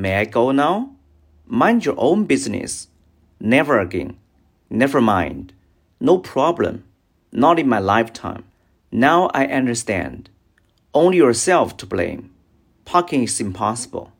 May I go now? Mind your own business. Never again. Never mind. No problem. Not in my lifetime. Now I understand. Only yourself to blame. Parking is impossible.